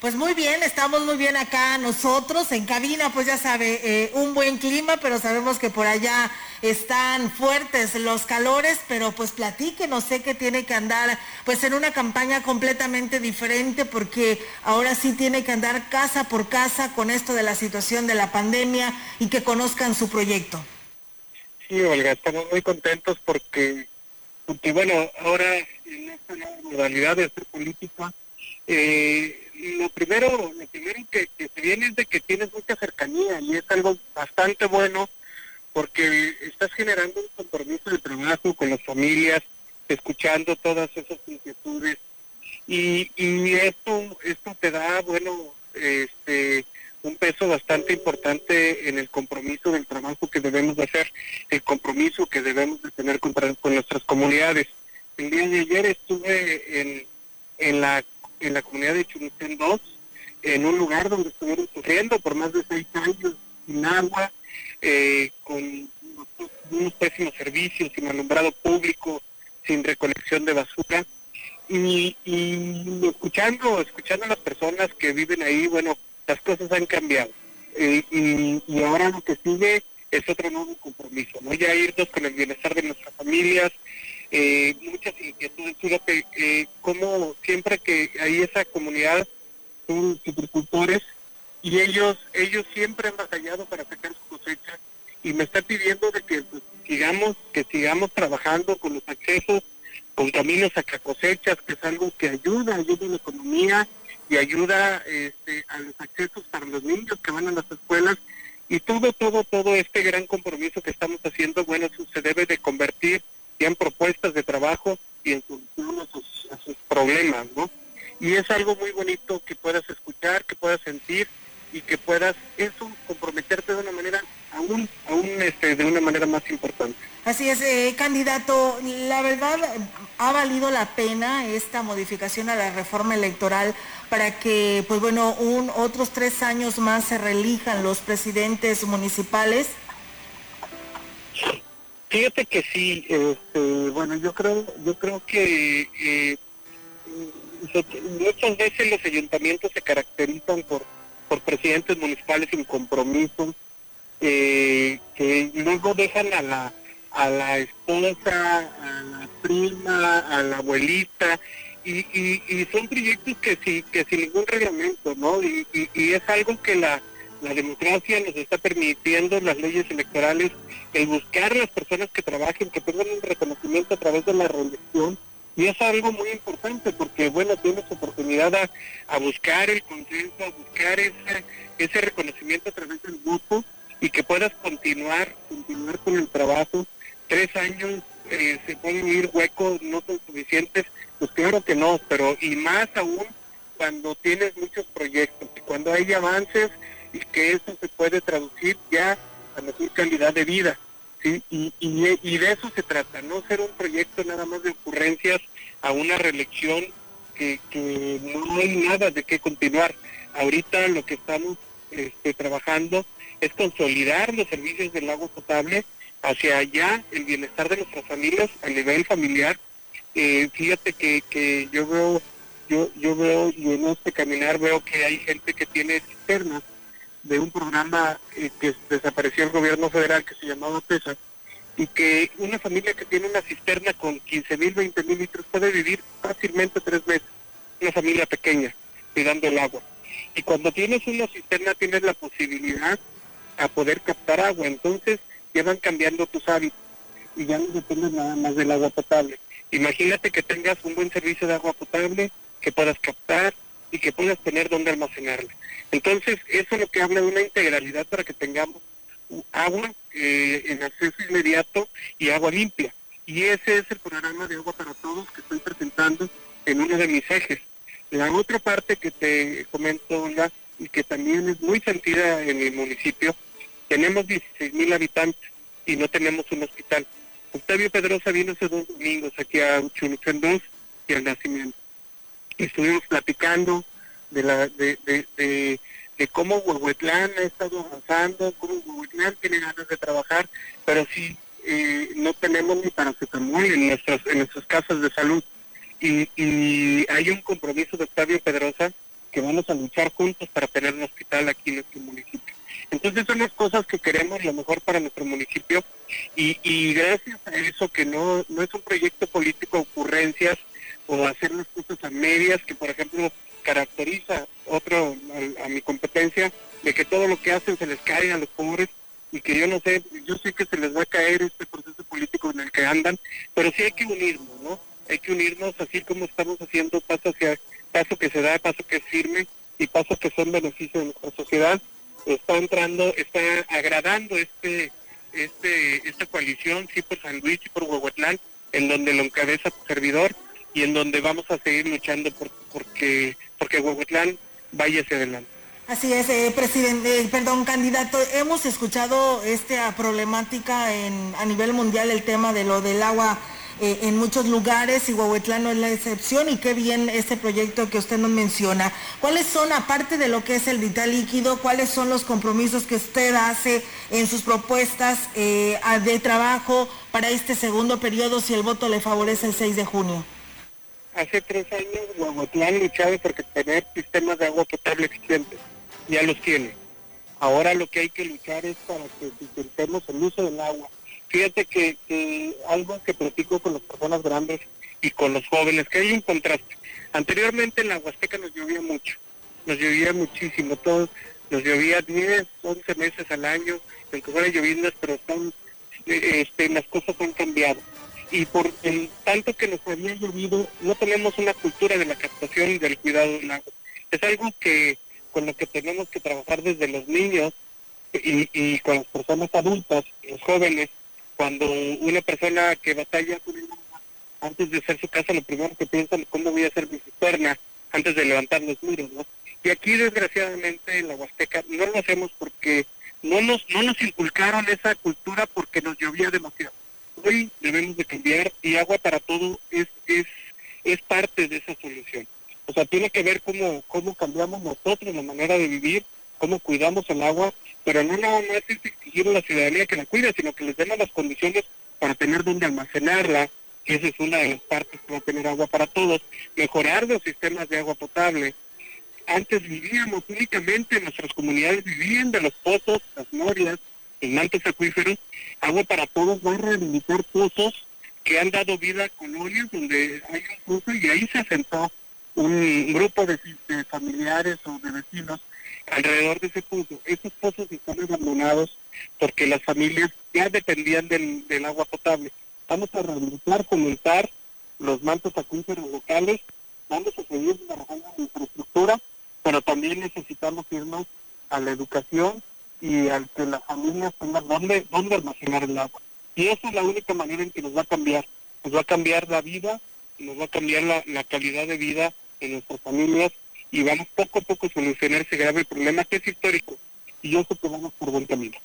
Pues muy bien, estamos muy bien acá nosotros en cabina, pues ya sabe, eh, un buen clima, pero sabemos que por allá están fuertes los calores, pero pues platíquenos, sé que tiene que andar pues en una campaña completamente diferente porque ahora sí tiene que andar casa por casa con esto de la situación de la pandemia y que conozcan su proyecto. Sí, Olga, estamos muy contentos porque, porque bueno, ahora en esta modalidad de hacer política, eh, lo primero, lo primero que, que se viene es de que tienes mucha cercanía y es algo bastante bueno porque estás generando un compromiso de trabajo con las familias, escuchando todas esas inquietudes y, y esto esto te da bueno este un peso bastante importante en el compromiso del trabajo que debemos de hacer, el compromiso que debemos de tener con, nuestras comunidades. El día de ayer estuve en, la en la comunidad de Chumucén 2, en un lugar donde estuvieron sufriendo por más de seis años sin agua, eh, con unos pésimos servicios, sin alumbrado público, sin recolección de basura. Y, y escuchando, escuchando a las personas que viven ahí, bueno, las cosas han cambiado. Eh, y, y ahora lo que sigue es otro nuevo compromiso, ¿no? Ya irnos con el bienestar de nuestras familias, eh, muchas inquietudes. Fíjate, eh, como siempre que hay esa comunidad son agricultores y ellos ellos siempre han batallado para sacar su cosecha y me está pidiendo de que pues, sigamos que sigamos trabajando con los accesos con caminos a cosechas que es algo que ayuda ayuda a la economía y ayuda este, a los accesos para los niños que van a las escuelas y todo todo todo este gran compromiso que estamos haciendo bueno se debe de convertir en propuestas de trabajo y en solución a sus, sus problemas, ¿no? Y es algo muy bonito que puedas sentir y que puedas eso comprometerte de una manera aún aún este de una manera más importante. Eh, candidato, la verdad ha valido la pena esta modificación a la reforma electoral para que, pues bueno, un, otros tres años más se reelijan los presidentes municipales. Fíjate que sí, este, bueno, yo creo, yo creo que eh, muchas veces los ayuntamientos se caracterizan por, por presidentes municipales sin compromiso, eh, que luego dejan a la, a la esposa, a la prima, a la abuelita, y, y, y son proyectos que, sí, que sin ningún reglamento, ¿no? Y, y, es algo que la, la democracia nos está permitiendo, las leyes electorales, el buscar a las personas que trabajen, que tengan un reconocimiento a través de la reelección, y es algo muy importante porque, bueno, tienes oportunidad a, a buscar el consenso, a buscar ese, ese reconocimiento a través del voto y que puedas continuar, continuar con el trabajo. Tres años eh, se pueden ir huecos, no son suficientes, pues claro que no, pero y más aún cuando tienes muchos proyectos y cuando hay avances y que eso se puede traducir ya a mejor calidad de vida. ¿sí? Y, y, y de eso se trata, no ser un proyecto nada más de ocurrencias a una reelección que, que no hay nada de qué continuar. Ahorita lo que estamos este, trabajando es consolidar los servicios del agua potable hacia allá, el bienestar de nuestras familias a nivel familiar. Eh, fíjate que, que yo veo, yo, yo veo y en este caminar veo que hay gente que tiene cisternas de un programa eh, que desapareció el gobierno federal que se llamaba PESA y que una familia que tiene una cisterna con 15 mil, 20 mil litros puede vivir fácilmente tres meses, una familia pequeña. cuidando el agua. Y cuando tienes una cisterna tienes la posibilidad a poder captar agua, entonces ya van cambiando tus hábitos y ya no dependes nada más del agua potable. Imagínate que tengas un buen servicio de agua potable, que puedas captar y que puedas tener donde almacenarla. Entonces, eso es lo que habla de una integralidad para que tengamos agua eh, en acceso inmediato y agua limpia. Y ese es el programa de agua para todos que estoy presentando en uno de mis ejes. La otra parte que te comento, Olga, y que también es muy sentida en el municipio, tenemos 16 mil habitantes y no tenemos un hospital. Octavio Pedrosa vino hace dos domingos aquí a Chuluchén 2 y al nacimiento. Estuvimos platicando de cómo Huehuetlán ha estado avanzando, cómo Huehuetlán tiene ganas de trabajar, pero sí eh, no tenemos ni paracetamol en nuestras en nuestras casas de salud. Y, y hay un compromiso de Octavio Pedrosa que vamos a luchar juntos para tener un hospital aquí en nuestro municipio. Entonces son las cosas que queremos lo mejor para nuestro municipio y, gracias a eso que no, no es un proyecto político ocurrencias o hacer las cosas a medias que por ejemplo caracteriza otro a, a, mi competencia de que todo lo que hacen se les cae a los pobres y que yo no sé, yo sé que se les va a caer este proceso político en el que andan, pero sí hay que unirnos, ¿no? Hay que unirnos así como estamos haciendo paso hacia paso que se da, paso que es firme y pasos que son beneficio de nuestra sociedad está entrando, está agradando este, este, esta coalición, sí por San Luis y por Huehuetlán, en donde lo encabeza tu servidor y en donde vamos a seguir luchando por, porque, porque Huehuetlán vaya hacia adelante. Así es, eh, presidente, perdón, candidato, hemos escuchado esta problemática en, a nivel mundial, el tema de lo del agua eh, en muchos lugares y Huehuetlán no es la excepción y qué bien este proyecto que usted nos menciona. ¿Cuáles son, aparte de lo que es el vital líquido, cuáles son los compromisos que usted hace en sus propuestas eh, de trabajo para este segundo periodo si el voto le favorece el 6 de junio? Hace tres años Huehuetlán luchaba porque tener sistemas de agua potable eficientes. Ya los tiene. Ahora lo que hay que luchar es para que intentemos el uso del agua Fíjate que, algo que platico con las personas grandes y con los jóvenes, que hay un contraste. Anteriormente en la Huasteca nos llovía mucho, nos llovía muchísimo, todo, nos llovía 10, 11 meses al año, aunque fueran lloviendas, pero están, este, las cosas han cambiado. Y por el tanto que nos había llovido, no tenemos una cultura de la captación y del cuidado del agua. Es algo que con lo que tenemos que trabajar desde los niños y, y con las personas adultas, los jóvenes, cuando una persona que batalla con el agua, antes de hacer su casa, lo primero que piensa es cómo voy a hacer mi cisterna antes de levantar los muros, ¿no? Y aquí, desgraciadamente, en la Huasteca no lo hacemos porque no nos, no nos inculcaron esa cultura porque nos llovía demasiado. Hoy debemos de cambiar y agua para todo es, es, es parte de esa solución. O sea, tiene que ver cómo, cómo cambiamos nosotros la manera de vivir, cómo cuidamos el agua pero no nada más es exigir a la ciudadanía que la cuide, sino que les den las condiciones para tener donde almacenarla, que esa es una de las partes que va a tener agua para todos, mejorar los sistemas de agua potable. Antes vivíamos únicamente, nuestras comunidades vivían de los pozos, las norias, en altos acuíferos, agua para todos va a rehabilitar pozos que han dado vida a colonias donde hay un pozo y ahí se asentó un grupo de familiares o de vecinos alrededor de ese pozo. Esos pozos están abandonados porque las familias ya dependían del, del agua potable. Vamos a rehabilitar, fomentar los mantos acuíferos locales, vamos a seguir trabajando en infraestructura, pero también necesitamos irnos a la educación y al que las familias tengan dónde, dónde almacenar el agua. Y esa es la única manera en que nos va a cambiar. Nos va a cambiar la vida, nos va a cambiar la, la calidad de vida de nuestras familias y vamos poco a poco a solucionar ese grave problema que es histórico y yo sé que vamos por buen camino.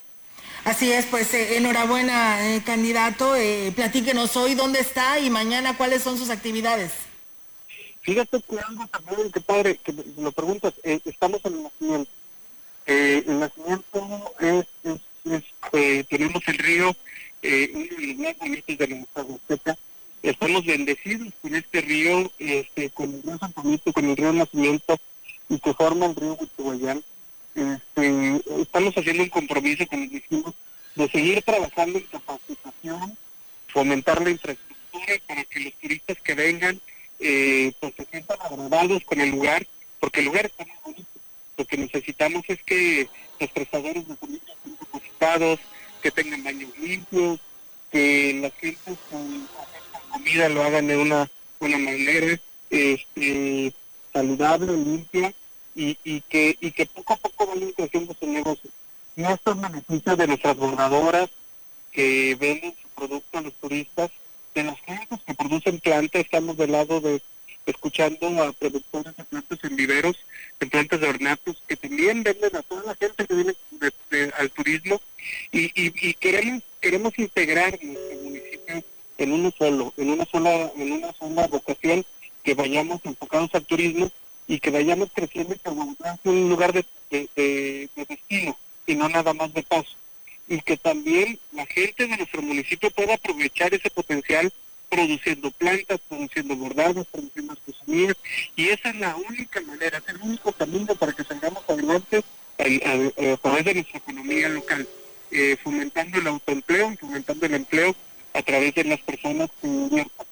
Así es, pues eh, enhorabuena, eh, candidato. Eh, platíquenos hoy dónde está y mañana cuáles son sus actividades. Fíjate que algo también, que padre, que lo preguntas, eh, estamos en el nacimiento. Eh, el nacimiento es, es, es eh, tenemos el río, eh, uno de los más bonitos de nuestra Huasteca, estamos bendecidos con este río, este, con el río San con el río Nacimiento y que forma el río Huichihuayán. Este, estamos haciendo un compromiso, como dijimos, de seguir trabajando en capacitación, fomentar la infraestructura para que los turistas que vengan eh, pues se sientan agradados con el lugar porque el lugar está muy bonito. Lo que necesitamos es que los prestadores de servicios estén capacitados, que tengan baños limpios, que la gente con comida lo hagan de una buena manera, este, saludable, limpia, y, que, y que poco a poco vayan creciendo su negocio. Y esto es beneficio de nuestras bordadoras que venden su producto a los turistas, de las gentes que producen plantas, estamos del lado de escuchando a productores de plantas en viveros, en plantas de ornatos, que también venden a toda la gente que viene de- al turismo y, queremos queremos integrar nuestro municipio en uno solo, en una sola, en una sola vocación, que vayamos enfocados al turismo y que vayamos creciendo y un lugar de, de, de- de destino y no nada más de paso. Y que también la gente de nuestro municipio pueda aprovechar ese potencial produciendo plantas, produciendo bordados, produciendo artesanías, y esa es la única manera, es el único camino para que salgamos adelante a, través de nuestra economía local, eh, fomentando el autoempleo fomentando el empleo a través de las personas que inviertan.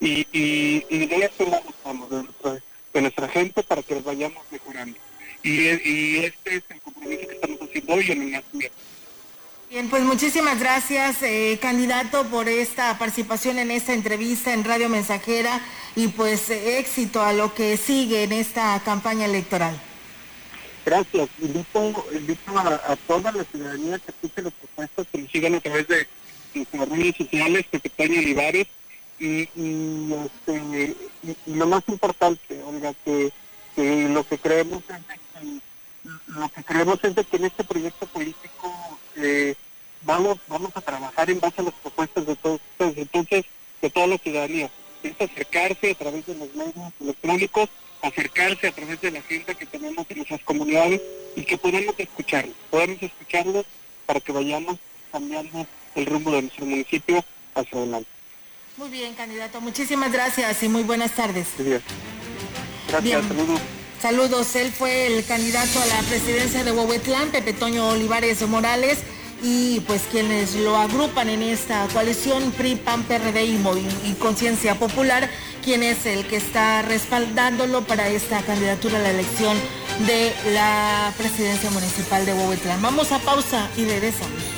Y, y, y de eso de nuestra, de nuestra gente para que vayamos mejorando. Y, y este es el compromiso que estamos haciendo hoy en el. Bien, pues muchísimas gracias, eh, candidato, por esta participación en esta entrevista en Radio Mensajera y pues eh, éxito a lo que sigue en esta campaña electoral. Gracias. Invito, invito a, a toda la ciudadanía que escuche las propuestas, que nos sigan a través de redes sociales, Toño Olivares. Y, y, este, y- lo más importante, Olga, que, lo que creemos es de que, lo que creemos es de que en este proyecto político eh, vamos, vamos a trabajar en base a las propuestas de todos entonces, de toda la ciudadanía. Es acercarse a través de los medios electrónicos, acercarse a través de la gente que tenemos en nuestras comunidades y que podamos escucharlos, podamos escucharlos para que vayamos cambiando el rumbo de nuestro municipio hacia adelante. Muy bien, candidato, muchísimas gracias y muy buenas tardes. Gracias, saludos. Saludos, él fue el candidato a la presidencia de Huehuetlán, Pepe Toño Olivares Morales, y pues quienes lo agrupan en esta coalición PRI, PAN, PRD y, y Conciencia Popular, quien es el que está respaldándolo para esta candidatura a la elección de la presidencia municipal de Huehuetlán. Vamos a pausa y regresamos.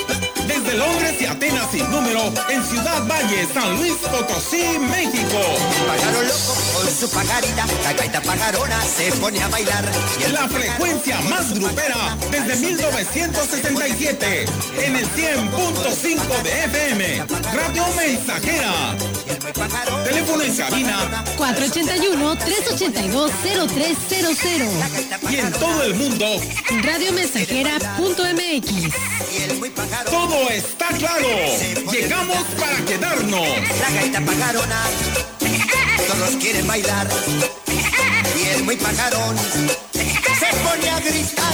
Desde Londres y Atenas sin número, en Ciudad Valle, San Luis Potosí, México. Pagaron loco con su pagarita, la gaita pagarona se pone a bailar. Y La frecuencia más grupera desde 1967 en el 100.5 de FM. Radio Mensajera. Teléfono en cabina 481-382-0300. y en todo el mundo. Radiomensajera.mx. Todo está claro. Llegamos para quedarnos. La gaita pagarona, todos quieren bailar. Y el muy pagarón se pone a gritar.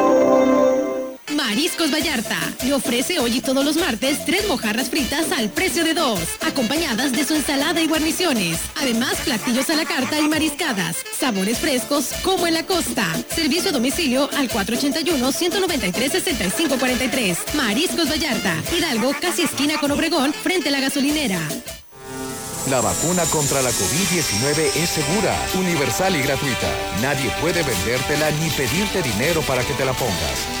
Mariscos Vallarta le ofrece hoy y todos los martes tres mojarras fritas al precio de dos, acompañadas de su ensalada y guarniciones. Además, platillos a la carta y mariscadas, sabores frescos como en la costa. Servicio a domicilio al 481-193-6543. Mariscos Vallarta, Hidalgo, casi esquina con Obregón, frente a la gasolinera. La vacuna contra la COVID-19 es segura, universal y gratuita. Nadie puede vendértela ni pedirte dinero para que te la pongas.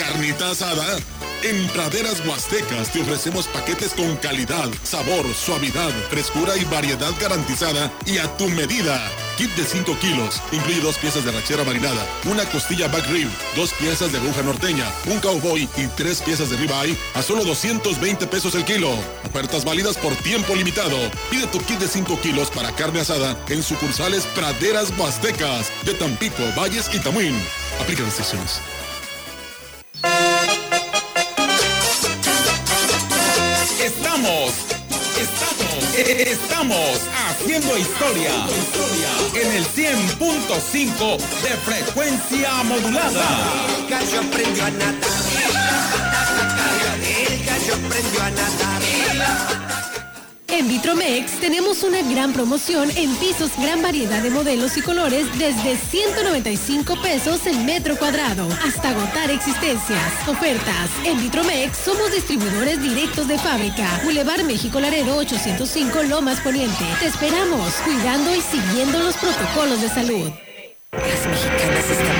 Carnita asada. En Praderas Huastecas te ofrecemos paquetes con calidad, sabor, suavidad, frescura y variedad garantizada y a tu medida. Kit de 5 kilos. Incluye dos piezas de rachera marinada, una costilla back rib, dos piezas de aguja norteña, un cowboy y tres piezas de ribeye a solo 220 pesos el kilo. Ofertas válidas por tiempo limitado. Pide tu kit de 5 kilos para carne asada en sucursales Praderas Huastecas de Tampico, Valles y Tamuín. Aplica restricciones. Estamos, haciendo historia en el 100.5 de frecuencia modulada. El gallo aprendió a nadar. El gallo aprendió a nadar. En Vitromex tenemos una gran promoción en pisos, gran variedad de modelos y colores desde 195 pesos el metro cuadrado hasta agotar existencias. Ofertas. En Vitromex somos distribuidores directos de fábrica. Boulevard México Laredo 805 Lomas Poniente. Te esperamos cuidando y siguiendo los protocolos de salud. Las mexicanas cansadas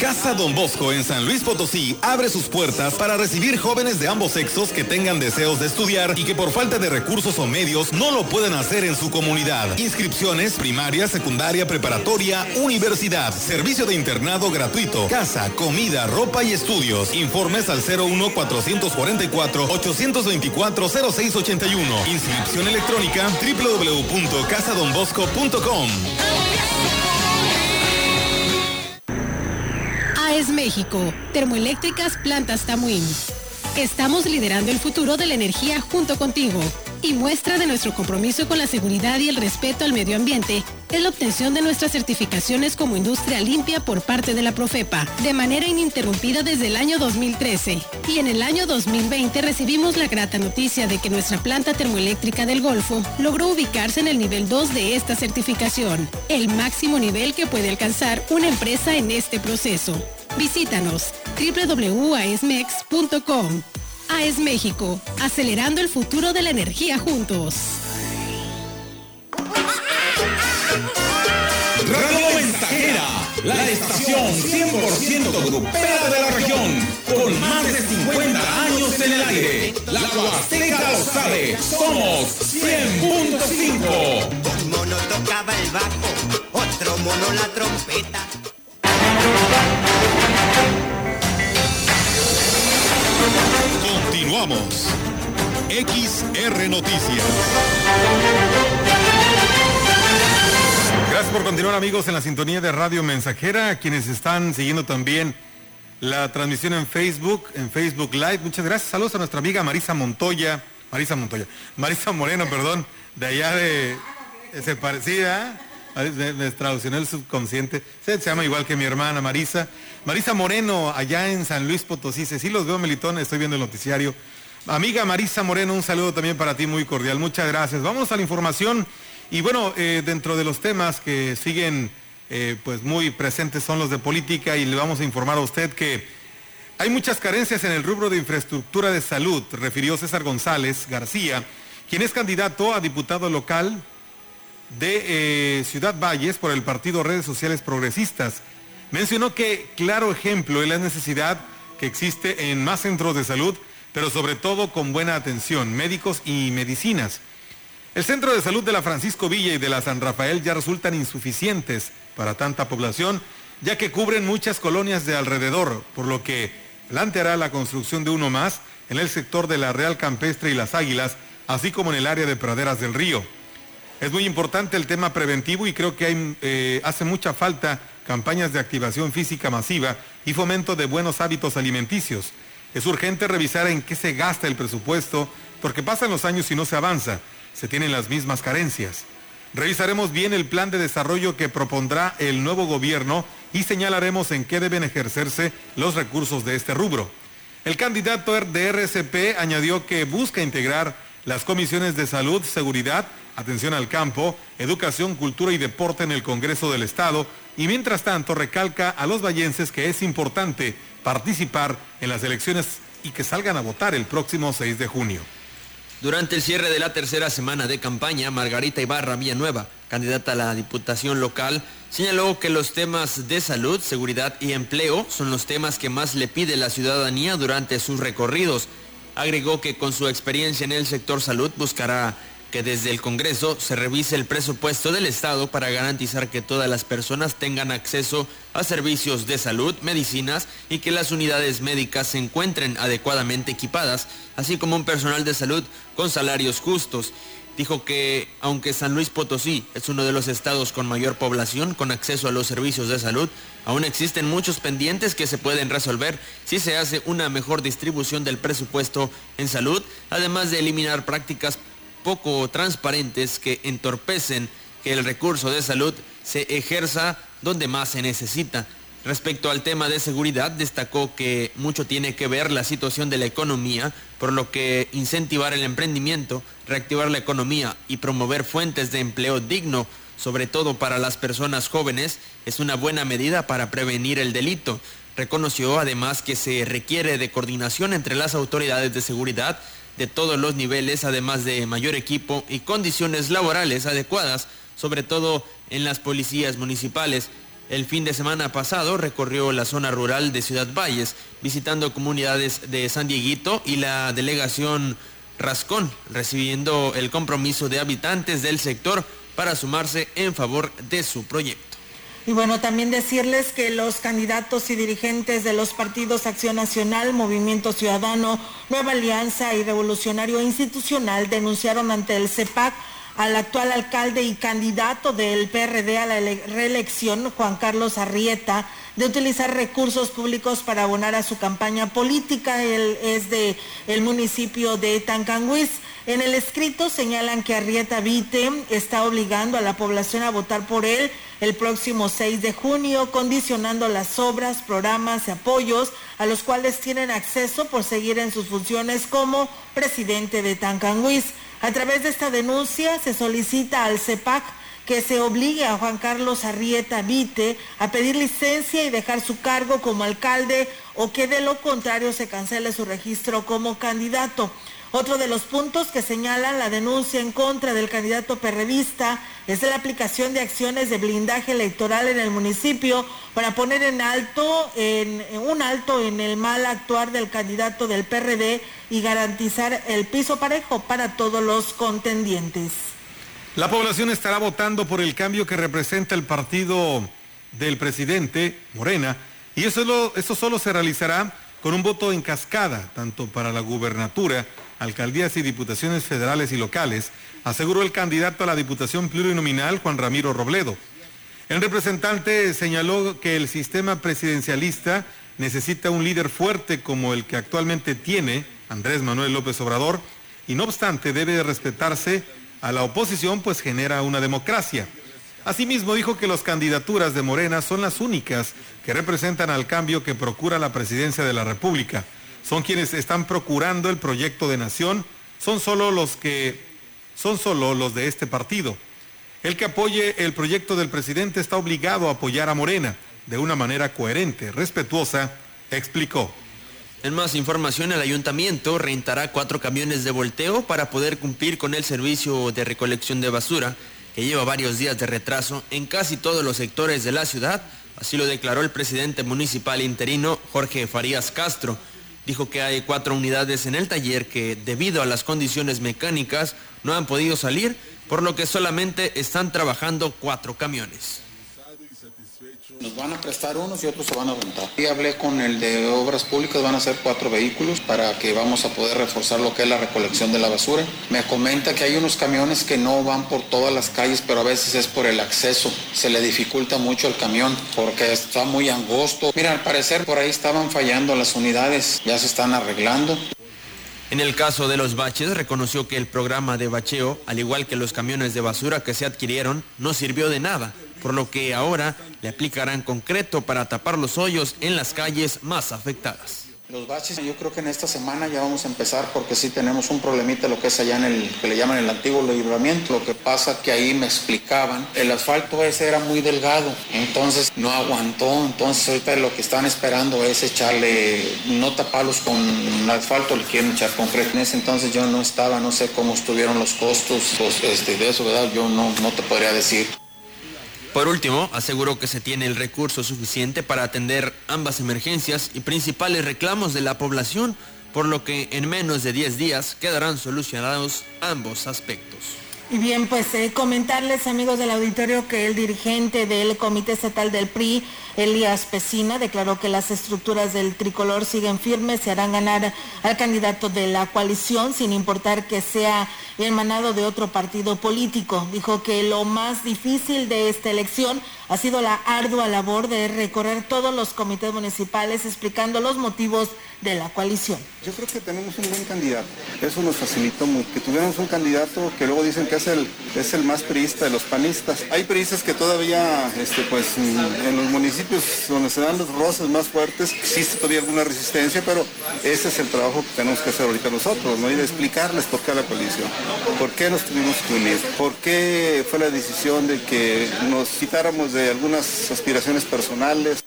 Casa Don Bosco en San Luis Potosí abre sus puertas para recibir jóvenes de ambos sexos que tengan deseos de estudiar y que por falta de recursos o medios no lo pueden hacer en su comunidad. Inscripciones primaria, secundaria, preparatoria, universidad, servicio de internado gratuito, casa, comida, ropa y estudios. Informes al 01 444 824 0681. Inscripción electrónica www.casadonbosco.com. AES México, Termoeléctricas Plantas Tamuín. Estamos liderando el futuro de la energía junto contigo. Y muestra de nuestro compromiso con la seguridad y el respeto al medio ambiente es la obtención de nuestras certificaciones como industria limpia por parte de la Profepa, de manera ininterrumpida desde el año 2013. Y en el año 2020 recibimos la grata noticia de que nuestra planta termoeléctrica del Golfo logró ubicarse en el nivel 2 de esta certificación, el máximo nivel que puede alcanzar una empresa en este proceso. Visítanos www.aesmex.com. AES México, acelerando el futuro de la energía juntos. Radio Mensajera, la estación 100% grupera de la región, con más de 50 años en el aire. La Huasteca lo sabe, somos 100.5. Un mono tocaba el bajo, otro mono la trompeta. Continuamos. XR Noticias. Gracias por continuar amigos en la sintonía de Radio Mensajera, quienes están siguiendo también la transmisión en Facebook, en Facebook Live. Muchas gracias. Saludos a nuestra amiga Marisa Montoya, Marisa Montoya, Marisa Moreno, perdón, de allá de, se parecía, me, me traduccionó el subconsciente. Se llama igual que mi hermana Marisa. Marisa Moreno, allá en San Luis Potosí. Sí los veo, Melitón, estoy viendo el noticiario. Amiga Marisa Moreno, un saludo también para ti muy cordial. Muchas gracias. Vamos a la información. Y bueno, eh, dentro de los temas que siguen eh, pues muy presentes son los de política y le vamos a informar a usted que hay muchas carencias en el rubro de infraestructura de salud, refirió César González García, quien es candidato a diputado local de eh, Ciudad Valles por el partido Redes Sociales Progresistas. Mencionó que claro ejemplo es la necesidad que existe en más centros de salud, pero sobre todo con buena atención, médicos y medicinas. El centro de salud de la Francisco Villa y de la San Rafael ya resultan insuficientes para tanta población, ya que cubren muchas colonias de alrededor, por lo que planteará la construcción de uno más en el sector de la Real Campestre y las Águilas, así como en el área de Praderas del Río. Es muy importante el tema preventivo y creo que hay, eh, hace mucha falta campañas de activación física masiva y fomento de buenos hábitos alimenticios. Es urgente revisar en qué se gasta el presupuesto porque pasan los años y no se avanza. Se tienen las mismas carencias. Revisaremos bien el plan de desarrollo que propondrá el nuevo gobierno y señalaremos en qué deben ejercerse los recursos de este rubro. El candidato de RCP añadió que busca integrar las comisiones de salud, seguridad, atención al campo, educación, cultura y deporte en el Congreso del Estado y mientras tanto recalca a los vallenses que es importante participar en las elecciones y que salgan a votar el próximo 6 de junio. Durante el cierre de la tercera semana de campaña, Margarita Ibarra Villanueva, candidata a la Diputación local, señaló que los temas de salud, seguridad y empleo son los temas que más le pide la ciudadanía durante sus recorridos. Agregó que con su experiencia en el sector salud buscará que desde el Congreso se revise el presupuesto del Estado para garantizar que todas las personas tengan acceso a servicios de salud, medicinas y que las unidades médicas se encuentren adecuadamente equipadas, así como un personal de salud con salarios justos. Dijo que aunque San Luis Potosí es uno de los estados con mayor población con acceso a los servicios de salud, aún existen muchos pendientes que se pueden resolver si se hace una mejor distribución del presupuesto en salud, además de eliminar prácticas poco transparentes que entorpecen que el recurso de salud se ejerza donde más se necesita. Respecto al tema de seguridad, destacó que mucho tiene que ver la situación de la economía, por lo que incentivar el emprendimiento, reactivar la economía y promover fuentes de empleo digno, sobre todo para las personas jóvenes, es una buena medida para prevenir el delito. Reconoció además que se requiere de coordinación entre las autoridades de seguridad, de todos los niveles, además de mayor equipo y condiciones laborales adecuadas, sobre todo en las policías municipales. El fin de semana pasado recorrió la zona rural de Ciudad Valles, visitando comunidades de San Dieguito y la delegación Rascón, recibiendo el compromiso de habitantes del sector para sumarse en favor de su proyecto. Y bueno, también decirles que los candidatos y dirigentes de los partidos Acción Nacional, Movimiento Ciudadano, Nueva Alianza y Revolucionario Institucional denunciaron ante el CEPAC al actual alcalde y candidato del PRD a la reelección, Juan Carlos Arrieta, de utilizar recursos públicos para abonar a su campaña política. Él es de el municipio de Tancanguis. En el escrito señalan que Arrieta Vite está obligando a la población a votar por él el próximo 6 de junio, condicionando las obras, programas y apoyos a los cuales tienen acceso por seguir en sus funciones como presidente de Tancanguis. A través de esta denuncia se solicita al CEPAC que se obligue a Juan Carlos Arrieta Vite a pedir licencia y dejar su cargo como alcalde o que de lo contrario se cancele su registro como candidato. Otro de los puntos que señalan la denuncia en contra del candidato perredista es la aplicación de acciones de blindaje electoral en el municipio para poner en alto, en, un alto en el mal actuar del candidato del PRD y garantizar el piso parejo para todos los contendientes. La población estará votando por el cambio que representa el partido del presidente Morena y eso, eso solo se realizará con un voto en cascada, tanto para la gubernatura alcaldías y diputaciones federales y locales, aseguró el candidato a la Diputación Plurinominal, Juan Ramiro Robledo. El representante señaló que el sistema presidencialista necesita un líder fuerte como el que actualmente tiene Andrés Manuel López Obrador y no obstante debe respetarse a la oposición pues genera una democracia. Asimismo dijo que las candidaturas de Morena son las únicas que representan al cambio que procura la presidencia de la República son quienes están procurando el proyecto de nación, son solo los que son solo los de este partido. El que apoye el proyecto del presidente está obligado a apoyar a Morena de una manera coherente, respetuosa, explicó. En más información, el ayuntamiento rentará cuatro camiones de volteo para poder cumplir con el servicio de recolección de basura, que lleva varios días de retraso en casi todos los sectores de la ciudad, así lo declaró el presidente municipal interino Jorge Farías Castro dijo que hay cuatro unidades en el taller que debido a las condiciones mecánicas no han podido salir, por lo que solamente están trabajando cuatro camiones. Nos van a prestar unos y otros se van a rentar. Y hablé con el de obras públicas, van a ser cuatro vehículos para que vamos a poder reforzar lo que es la recolección de la basura. Me comenta que hay unos camiones que no van por todas las calles, pero a veces es por el acceso. Se le dificulta mucho el camión porque está muy angosto. Mira, al parecer por ahí estaban fallando las unidades, ya se están arreglando. En el caso de los baches, reconoció que el programa de bacheo, al igual que los camiones de basura que se adquirieron, no sirvió de nada por lo que ahora le aplicarán concreto para tapar los hoyos en las calles más afectadas. Los baches, yo creo que en esta semana ya vamos a empezar porque sí tenemos un problemita lo que es allá en el que le llaman el antiguo libramiento. Lo que pasa que ahí me explicaban, el asfalto ese era muy delgado, entonces no aguantó. Entonces ahorita lo que están esperando es echarle, no taparlos con asfalto, le quieren echar concreto. En ese entonces yo no estaba, no sé cómo estuvieron los costos pues, este, de eso, ¿verdad? Yo no, no te podría decir. Por último, aseguró que se tiene el recurso suficiente para atender ambas emergencias y principales reclamos de la población, por lo que en menos de 10 días quedarán solucionados ambos aspectos. Y bien, pues eh, comentarles amigos del auditorio que el dirigente del Comité Estatal del PRI, Elías Pesina, declaró que las estructuras del tricolor siguen firmes, se harán ganar al candidato de la coalición sin importar que sea emanado de otro partido político. Dijo que lo más difícil de esta elección ha sido la ardua labor de recorrer todos los comités municipales explicando los motivos de la coalición. Yo creo que tenemos un buen candidato. Eso nos facilitó mucho. Que tuviéramos un candidato que luego dicen que es el, es el más priista de los panistas. Hay priistas que todavía, este, pues, en los municipios donde se dan los roces más fuertes, existe todavía alguna resistencia, pero ese es el trabajo que tenemos que hacer ahorita nosotros, ¿no? Y de explicarles por qué la coalición, por qué nos tuvimos que unir, por qué fue la decisión de que nos quitáramos de algunas aspiraciones personales.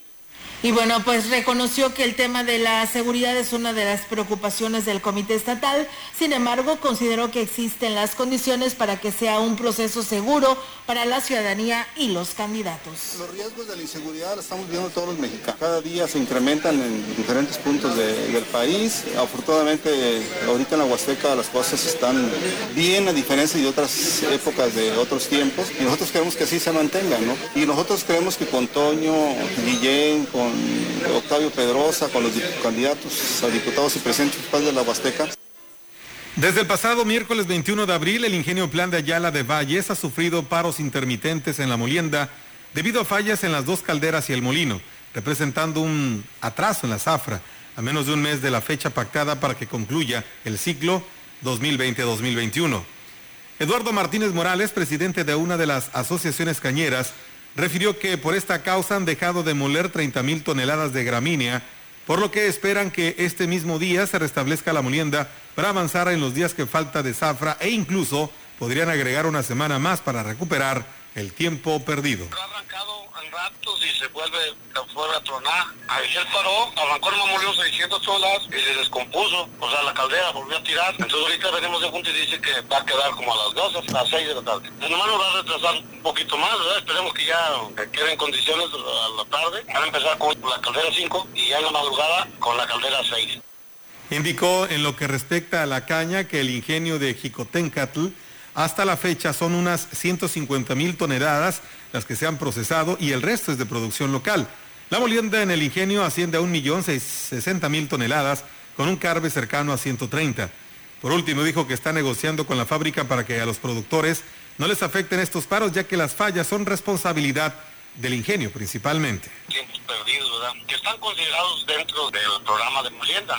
Y bueno, pues reconoció que el tema de la seguridad es una de las preocupaciones del Comité Estatal. Sin embargo, consideró que existen las condiciones para que sea un proceso seguro para la ciudadanía y los candidatos. Los riesgos de la inseguridad los estamos viendo todos los mexicanos. Cada día se incrementan en diferentes puntos del país. Afortunadamente, ahorita en la Huasteca las cosas están bien a diferencia de otras épocas de otros tiempos. Y nosotros queremos que así se mantengan, ¿no? Y nosotros creemos que con Toño, Guillén, con Octavio Pedrosa, con los candidatos a diputados y presidentes de la Huasteca. Desde el pasado miércoles 21 de abril, el ingenio Plan de Ayala de Valles ha sufrido paros intermitentes en la molienda debido a fallas en las dos calderas y el molino, representando un atraso en la zafra a menos de un mes de la fecha pactada para que concluya el ciclo 2020-2021. Eduardo Martínez Morales, presidente de una de las asociaciones cañeras, refirió que por esta causa han dejado de moler 30 mil toneladas de gramínea, por lo que esperan que este mismo día se restablezca la molienda para avanzar en los días que falta de zafra e incluso podrían agregar una semana más para recuperar el tiempo perdido y se vuelve fuera a tronar. Ayer paró, arrancó el molió 600 solas y se descompuso. O sea, la caldera volvió a tirar. Entonces ahorita venimos de junto y dice que va a quedar como a las 12, a las 6 de la tarde. Nomás nos va a retrasar un poquito más, ¿verdad? Esperemos que ya quede en condiciones a la tarde. Van a empezar con la caldera 5 y ya en la madrugada con la caldera 6. Indicó en lo que respecta a la caña que el ingenio de Jicotencatl hasta la fecha son unas 150 mil toneladas las que se han procesado y el resto es de producción local. La molienda en el ingenio asciende a 1.060.000 toneladas con un carbe cercano a 130. Por último, dijo que está negociando con la fábrica para que a los productores no les afecten estos paros, ya que las fallas son responsabilidad del ingenio principalmente. Perdidos, ¿verdad? Que están considerados dentro del programa de molienda.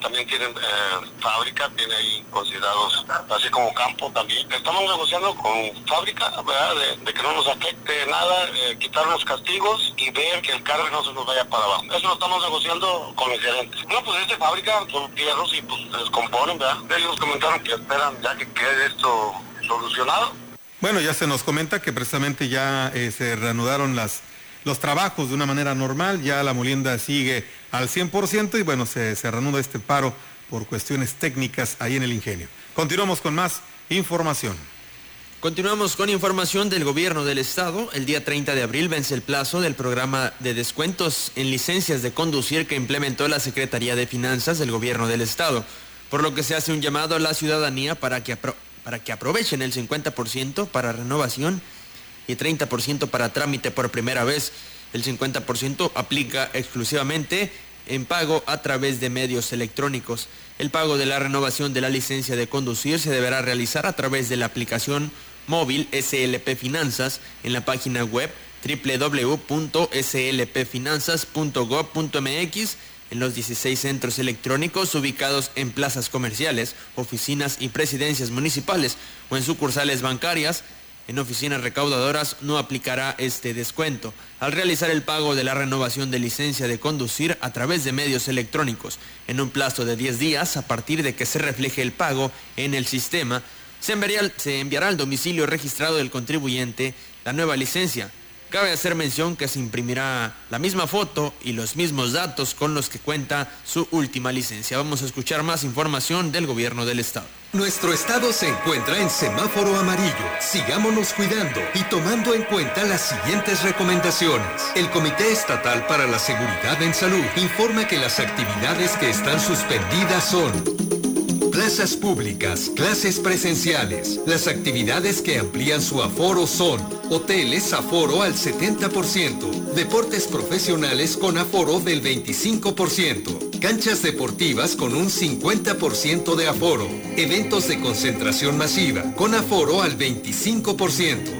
También tienen eh, fábrica, tiene ahí considerados, así como campo también. Estamos negociando con fábrica, ¿verdad? De, que no nos afecte nada, eh, quitar los castigos y ver que el carro no se nos vaya para abajo. Eso lo estamos negociando con el gerente. No, pues esta fábrica son fierros y pues se descomponen, ¿verdad? Ellos comentaron que esperan ya que quede esto solucionado bueno, ya se nos comenta que precisamente ya eh, se reanudaron las, los trabajos de una manera normal, ya la molienda sigue al 100% y bueno, se, se reanuda este paro por cuestiones técnicas ahí en el ingenio. Continuamos con más información. Continuamos con información del gobierno del estado. El día 30 de abril vence el plazo del programa de descuentos en licencias de conducir que implementó la Secretaría de Finanzas del gobierno del estado, por lo que se hace un llamado a la ciudadanía para que para que aprovechen el 50% para renovación y 30% para trámite por primera vez. El 50% aplica exclusivamente en pago a través de medios electrónicos. El pago de la renovación de la licencia de conducir se deberá realizar a través de la aplicación móvil SLP Finanzas en la página web www.slpfinanzas.gov.mx en los 16 centros electrónicos ubicados en plazas comerciales, oficinas y presidencias municipales o en sucursales bancarias. En oficinas recaudadoras no aplicará este descuento. Al realizar el pago de la renovación de licencia de conducir a través de medios electrónicos en un plazo de 10 días a partir de que se refleje el pago en el sistema, se enviará, se enviará al domicilio registrado del contribuyente la nueva licencia Cabe hacer mención que se imprimirá la misma foto y los mismos datos con los que cuenta su última licencia. Vamos a escuchar más información del gobierno del estado. Nuestro estado se encuentra en semáforo amarillo. Sigámonos cuidando y tomando en cuenta las siguientes recomendaciones. El Comité Estatal para la Seguridad en Salud informa que las actividades que están suspendidas son plazas públicas, clases presenciales. Las actividades que amplían su aforo son hoteles aforo al 70%, deportes profesionales con aforo del 25%, canchas deportivas con un 50% de aforo, eventos de concentración masiva con aforo al 25%.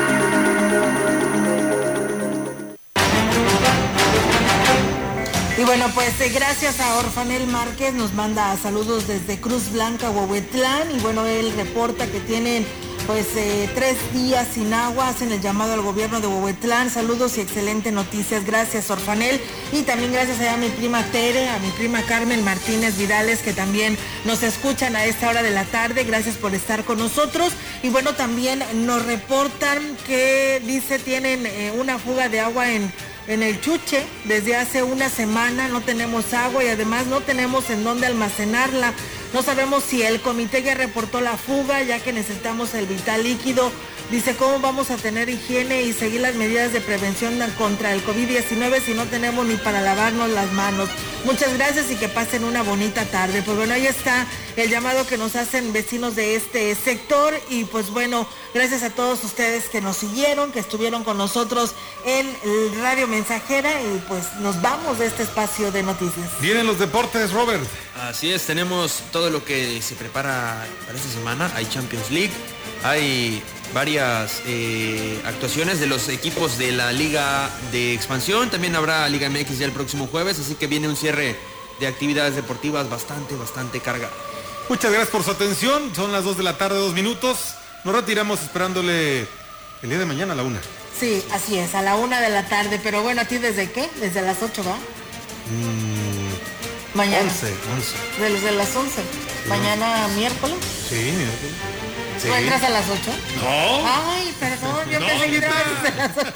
Y bueno, pues eh, gracias a Orfanel Márquez, nos manda saludos desde Cruz Blanca, Huehuetlán. Y bueno, él reporta que tienen pues eh, tres días sin agua, hacen el llamado al gobierno de Huehuetlán. Saludos y excelentes noticias. Gracias, Orfanel. Y también gracias a mi prima Tere, a mi prima Carmen Martínez Vidales, que también nos escuchan a esta hora de la tarde. Gracias por estar con nosotros. Y bueno, también nos reportan que dice tienen eh, una fuga de agua en en el Chuche desde hace una semana, no tenemos agua y además no tenemos en dónde almacenarla. No sabemos si el comité ya reportó la fuga, ya que necesitamos el vital líquido. Dice, ¿cómo vamos a tener higiene y seguir las medidas de prevención contra el COVID-19 si no tenemos ni para lavarnos las manos? Muchas gracias y que pasen una bonita tarde. Pues bueno, ahí está el llamado que nos hacen vecinos de este sector y pues bueno, gracias a todos ustedes que nos siguieron, que estuvieron con nosotros en Radio Mensajera y pues nos vamos de este espacio de noticias. Vienen los deportes, Robert. Así es, tenemos todo lo que se prepara para esta semana. Hay Champions League, hay varias eh, actuaciones de los equipos de la Liga de Expansión. También habrá Liga MX ya el próximo jueves, así que viene un cierre de actividades deportivas bastante, bastante cargado. Muchas gracias por su atención. Son las 2 de la tarde, dos minutos. Nos retiramos esperándole el día de mañana a la una. Sí, así es, a la una de la tarde. Pero bueno, ¿a ti desde qué? ¿Desde las 8 va? Mm, mañana. 11, 11. Desde las 11. Mañana miércoles. Sí, miércoles. Sí. ¿Tú entras a las 8? No. Ay, perdón, yo No, pensé que entrabas desde las 8.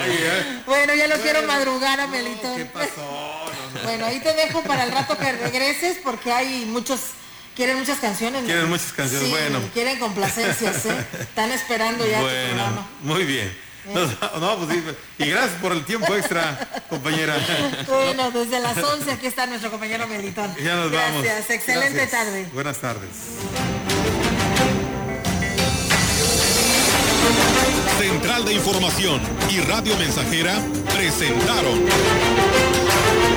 Oye, [LAUGHS] Bueno, ya lo quiero madrugar a Melitón. ¿qué pasó? Bueno, ahí te dejo para el rato que regreses porque hay muchos, quieren muchas canciones. ¿no? Quieren muchas canciones, Sí, bueno. quieren complacencias, ¿eh? Están esperando ya tu Bueno, programa. muy bien. Nos- no, pues sí, y gracias por el tiempo extra, compañera. Bueno, desde las 11 aquí está nuestro compañero Melitón. Ya nos vamos. Gracias, excelente Gracias. tarde. Buenas tardes. Central de Información y Radio Mensajera presentaron